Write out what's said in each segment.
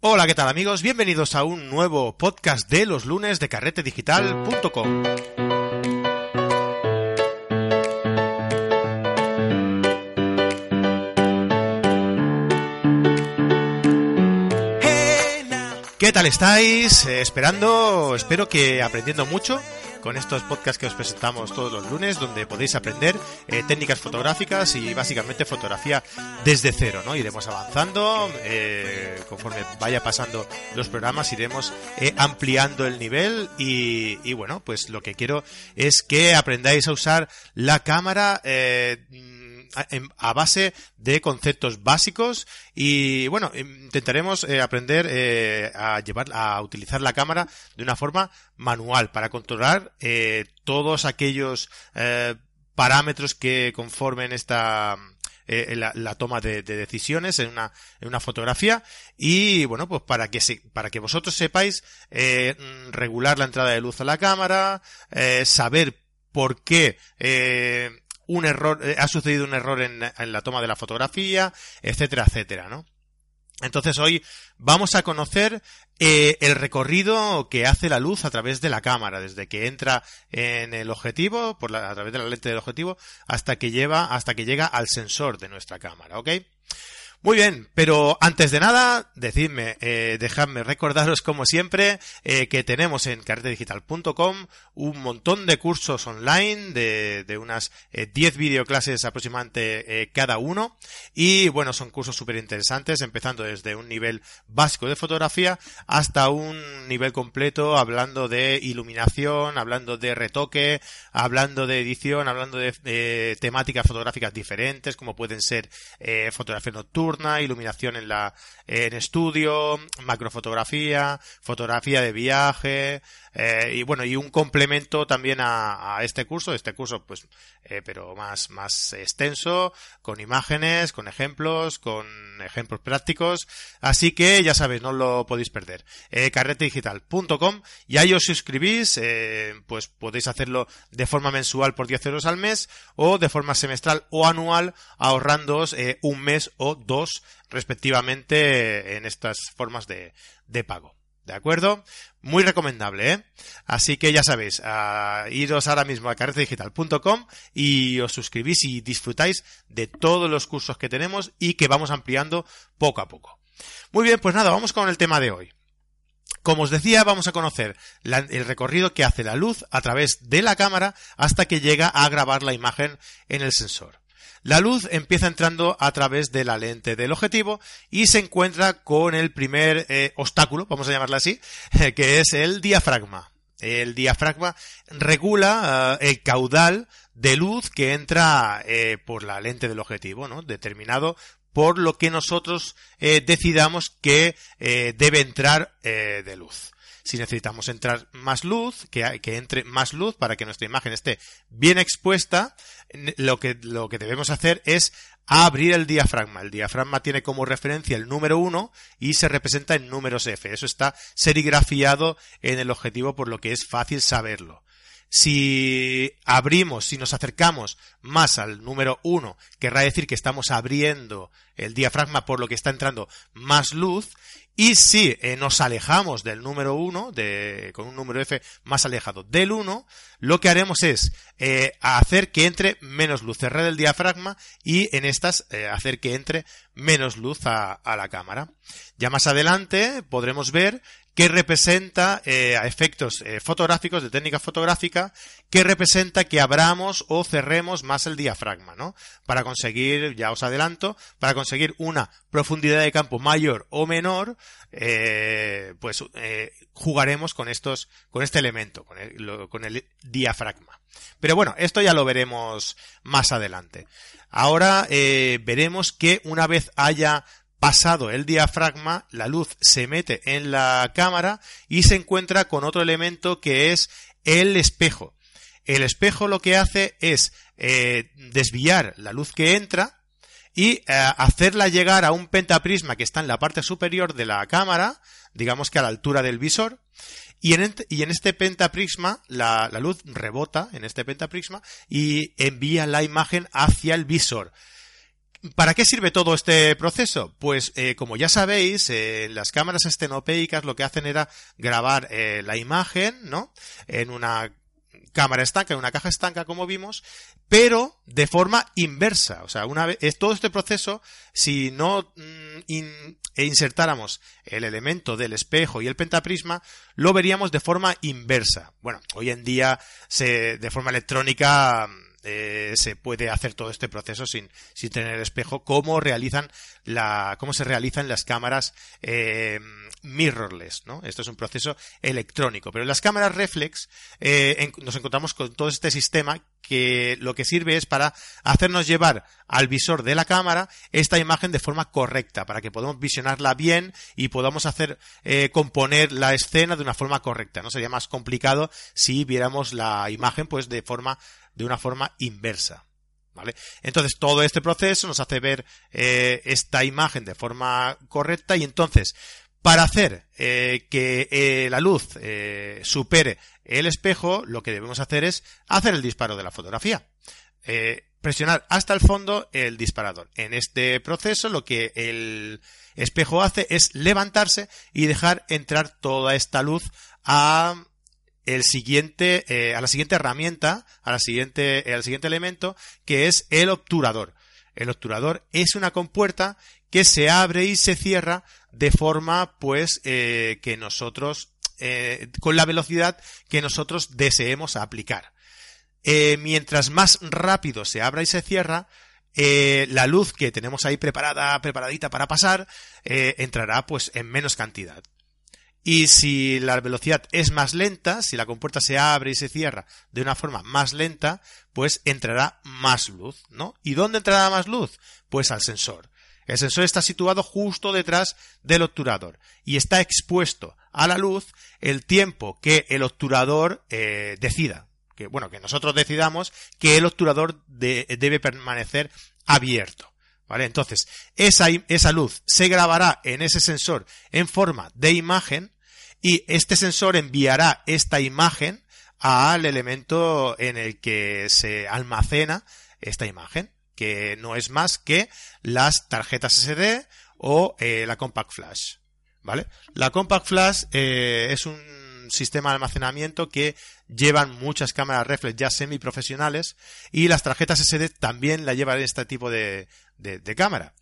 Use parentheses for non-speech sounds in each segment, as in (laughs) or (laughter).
Hola, ¿qué tal amigos? Bienvenidos a un nuevo podcast de los lunes de carretedigital.com. ¿Qué tal estáis? Eh, esperando, espero que aprendiendo mucho con estos podcasts que os presentamos todos los lunes, donde podéis aprender eh, técnicas fotográficas y básicamente fotografía desde cero, ¿no? Iremos avanzando, eh, conforme vaya pasando los programas, iremos eh, ampliando el nivel y, y, bueno, pues lo que quiero es que aprendáis a usar la cámara a base de conceptos básicos y bueno, intentaremos eh, aprender eh, a llevar, a utilizar la cámara de una forma manual para controlar eh, todos aquellos parámetros que conformen esta la, toma de, decisiones en una, en una fotografía. Y bueno pues para que se, para que vosotros sepáis regular la entrada de luz a la cámara saber por qué un error, eh, ha sucedido un error en, la toma de la fotografía, etcétera, etcétera, ¿no? Entonces hoy vamos a conocer eh, el recorrido que hace la luz a través de la cámara, desde que entra en el objetivo, por la, a través de la lente del objetivo, hasta que lleva, hasta que llega al sensor de nuestra cámara, ¿ok? Muy bien, pero antes de nada, decidme, eh, dejadme recordaros como siempre eh, que tenemos en carretedigital.com un montón de cursos online de, de unas 10 eh, videoclases aproximadamente eh, cada uno. Y bueno, son cursos súper interesantes empezando desde un nivel básico de fotografía hasta un nivel completo hablando de iluminación, hablando de retoque, hablando de edición, hablando de temáticas fotográficas diferentes como pueden ser fotografía nocturna, iluminación en la en estudio, macrofotografía, fotografía de viaje, eh, y bueno, y un complemento también a, este curso, este curso pues, eh, pero más, más extenso, con imágenes, con ejemplos, con ejemplos prácticos, así que ya sabéis, no lo podéis perder. Eh, carretedigital.com y ahí os suscribís, eh, pues podéis hacerlo de forma mensual por 10 euros al mes o de forma semestral o anual ahorrándoos un mes o dos respectivamente en estas formas de, pago. ¿De acuerdo? Muy recomendable, ¿eh? Así que ya sabéis, iros ahora mismo a carretedigital.com y os suscribís y disfrutáis de todos los cursos que tenemos y que vamos ampliando poco a poco. Muy bien, pues nada, vamos con el tema de hoy. Como os decía, vamos a conocer el recorrido que hace la luz a través de la cámara hasta que llega a grabar la imagen en el sensor. La luz empieza entrando a través de la lente del objetivo y se encuentra con el primer eh, obstáculo, vamos a llamarlo así, (laughs) que es el diafragma. El diafragma regula eh, el caudal de luz que entra eh, por la lente del objetivo, ¿no? Determinado por lo que nosotros decidamos que debe entrar de luz si necesitamos entrar más luz, que, entre más luz para que nuestra imagen esté bien expuesta, lo que, lo que debemos hacer es abrir el diafragma. El diafragma tiene como referencia el número 1 y se representa en números F. Eso está serigrafiado en el objetivo por lo que es fácil saberlo. Si abrimos, si nos acercamos más al número 1, querrá decir que estamos abriendo el diafragma por lo que está entrando más luz. Y si eh, nos alejamos del número 1, de, con un número F más alejado del 1, lo que haremos es eh, hacer que entre menos luz, cerrar el diafragma y en estas eh, hacer que entre menos luz a, a la cámara. Ya más adelante podremos ver que representa eh, a efectos eh, fotográficos de técnica fotográfica que representa que abramos o cerremos más el diafragma, ¿no? Para conseguir, ya os adelanto, para conseguir una profundidad de campo mayor o menor, eh, pues jugaremos con estos, con este elemento, con el, con el diafragma. Pero bueno, esto ya lo veremos más adelante. Ahora veremos que una vez haya Pasado el diafragma, la luz se mete en la cámara y se encuentra con otro elemento que es el espejo. El espejo lo que hace es eh, desviar la luz que entra y eh, hacerla llegar a un pentaprisma que está en la parte superior de la cámara, digamos que a la altura del visor, y en, este pentaprisma la, la luz rebota en este pentaprisma y envía la imagen hacia el visor. ¿Para qué sirve todo este proceso? Pues eh, como ya sabéis, eh, las cámaras estenopéicas lo que hacen era grabar eh, la imagen, ¿no? En una cámara estanca, en una caja estanca, como vimos, pero de forma inversa. O sea, una vez, todo este proceso, si no mm, e insertáramos el elemento del espejo y el pentaprisma, lo veríamos de forma inversa. Bueno, hoy en día se, de forma electrónica eh, se puede hacer todo este proceso sin, sin tener espejo, como realizan la, cómo se realizan las cámaras eh, mirrorless, ¿no? Esto es un proceso electrónico. Pero en las cámaras reflex eh, nos encontramos con todo este sistema que lo que sirve es para hacernos llevar al visor de la cámara esta imagen de forma correcta, para que podamos visionarla bien y podamos hacer componer la escena de una forma correcta. No sería más complicado si viéramos la imagen pues de forma de una forma inversa. ¿Vale? Entonces todo este proceso nos hace ver eh, esta imagen de forma correcta y entonces para hacer eh, que eh, la luz supere el espejo, lo que debemos hacer es hacer el disparo de la fotografía. presionar hasta el fondo el disparador. En este proceso lo que el espejo hace es levantarse y dejar entrar toda esta luz a el siguiente, a la siguiente herramienta, a la siguiente, al siguiente elemento, que es el obturador. El obturador es una compuerta que se abre y se cierra de forma pues eh, que nosotros eh, con la velocidad que nosotros deseemos aplicar. Eh, mientras más rápido se abra y se cierra, la luz que tenemos ahí preparada, preparadita para pasar, entrará pues en menos cantidad. Y si la velocidad es más lenta, si la compuerta se abre y se cierra de una forma más lenta, pues entrará más luz, ¿no? ¿Y dónde entrará más luz? Pues al sensor. El sensor está situado justo detrás del obturador y está expuesto a la luz el tiempo que el obturador eh, decida. Que, bueno, que nosotros decidamos que el obturador debe permanecer abierto. ¿Vale? Entonces, esa, esa luz se grabará en ese sensor en forma de imagen y este sensor enviará esta imagen al elemento en el que se almacena esta imagen que no es más que las tarjetas SD o eh, la Compact Flash. ¿Vale? La Compact Flash eh, es un sistema de almacenamiento que llevan muchas cámaras reflex ya semiprofesionales y las tarjetas SD también la llevan este tipo de, de, cámara.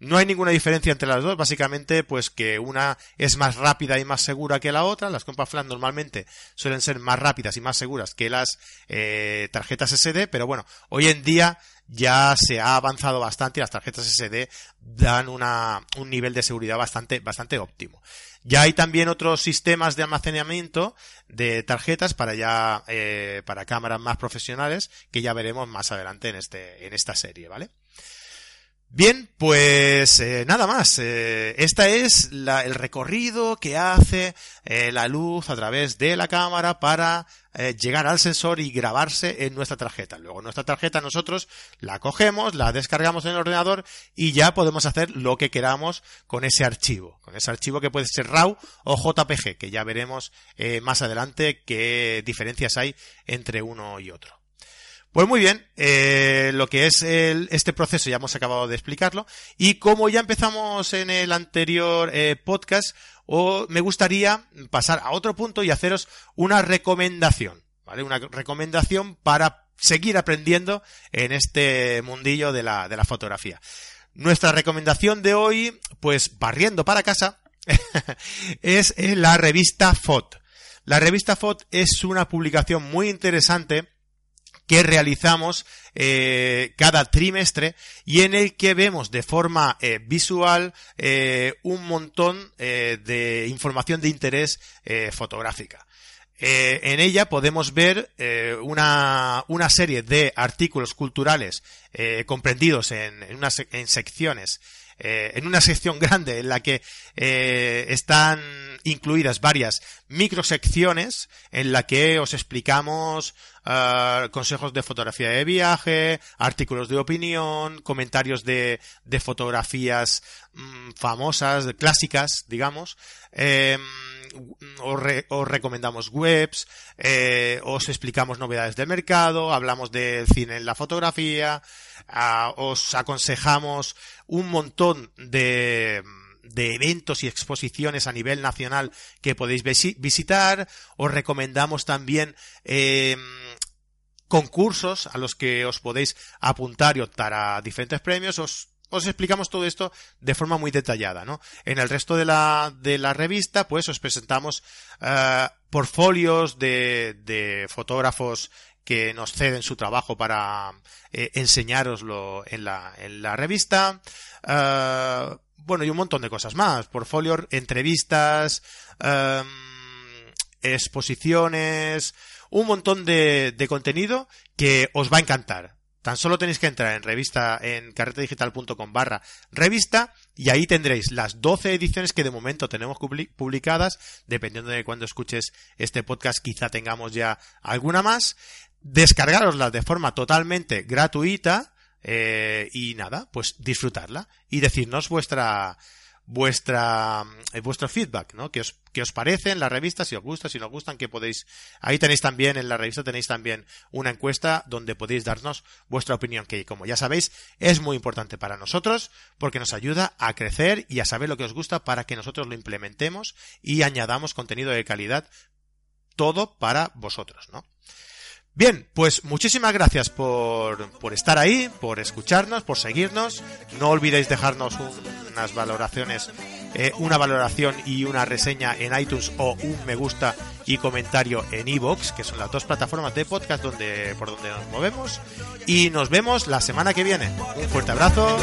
No hay ninguna diferencia entre las dos, básicamente pues que una es más rápida y más segura que la otra. Las Compact Flash normalmente suelen ser más rápidas y más seguras que las eh, tarjetas SD, pero bueno, hoy en día ya se ha avanzado bastante y las tarjetas SD dan una, un nivel de seguridad bastante, bastante óptimo. Ya hay también otros sistemas de almacenamiento de tarjetas para ya, eh, para cámaras más profesionales que ya veremos más adelante en este, en esta serie, ¿vale? Bien, pues eh, nada más. Eh, esta es el recorrido que hace eh, la luz a través de la cámara para llegar al sensor y grabarse en nuestra tarjeta. Luego nuestra tarjeta nosotros la cogemos, la descargamos en el ordenador y ya podemos hacer lo que queramos con ese archivo. Con ese archivo que puede ser RAW o JPG, que ya veremos más adelante qué diferencias hay entre uno y otro. Pues muy bien, eh, lo que es este proceso ya hemos acabado de explicarlo y como ya empezamos en el anterior eh, podcast, o me gustaría pasar a otro punto y haceros una recomendación, ¿vale? Una recomendación para seguir aprendiendo en este mundillo de la, de la fotografía. Nuestra recomendación de hoy, pues barriendo para casa, (laughs) es la revista FOT. La revista FOT es una publicación muy interesante que realizamos eh, cada trimestre y en el que vemos de forma eh, visual eh, un montón de información de interés fotográfica. en ella podemos ver una, una, serie de artículos culturales comprendidos en, en, unas, en secciones en una sección (laughs) grande en la que están incluidas varias microsecciones en la que os explicamos uh, consejos de fotografía de viaje, artículos de opinión, comentarios de, de fotografías mmm, famosas, clásicas, digamos, eh, os, recomendamos webs, eh, os explicamos novedades del mercado, hablamos del cine en la fotografía, ah, os aconsejamos un montón de de eventos y exposiciones a nivel nacional que podéis visitar. Os recomendamos también em, concursos a los que os podéis apuntar y optar a diferentes premios. Os, os explicamos todo esto de forma muy detallada, ¿no? En el resto de la, de la revista, pues os presentamos uh, portfolios de, de fotógrafos que nos ceden su trabajo para eh, enseñároslo en la, en la revista. Uh, bueno, y un montón de cosas más. Portfolio, entrevistas, em, exposiciones, un montón de, contenido que os va a encantar. Tan solo tenéis que entrar en revista en carretedigital.com barra revista y ahí tendréis las 12 ediciones que de momento tenemos publicadas. Dependiendo de cuando escuches este podcast, quizá tengamos ya alguna más. Descargaroslas de forma totalmente gratuita eh, y nada, pues disfrutarla y decirnos vuestra vuestra eh, vuestro feedback, ¿no? ¿Qué os, qué os parece en la revista? Si os gusta, si no os gustan, que podéis. Ahí tenéis también, en la revista tenéis también una encuesta donde podéis darnos vuestra opinión, que como ya sabéis, es muy importante para nosotros, porque nos ayuda a crecer y a saber lo que os gusta para que nosotros lo implementemos y añadamos contenido de calidad, todo para vosotros, ¿no? Bien, pues muchísimas gracias por, por, estar ahí, por escucharnos, por seguirnos. No olvidéis dejarnos unas valoraciones, eh, una valoración y una reseña en iTunes o un me gusta y comentario en iVoox, que son las dos plataformas de podcast por donde nos movemos. Y nos vemos la semana que viene. Un fuerte abrazo.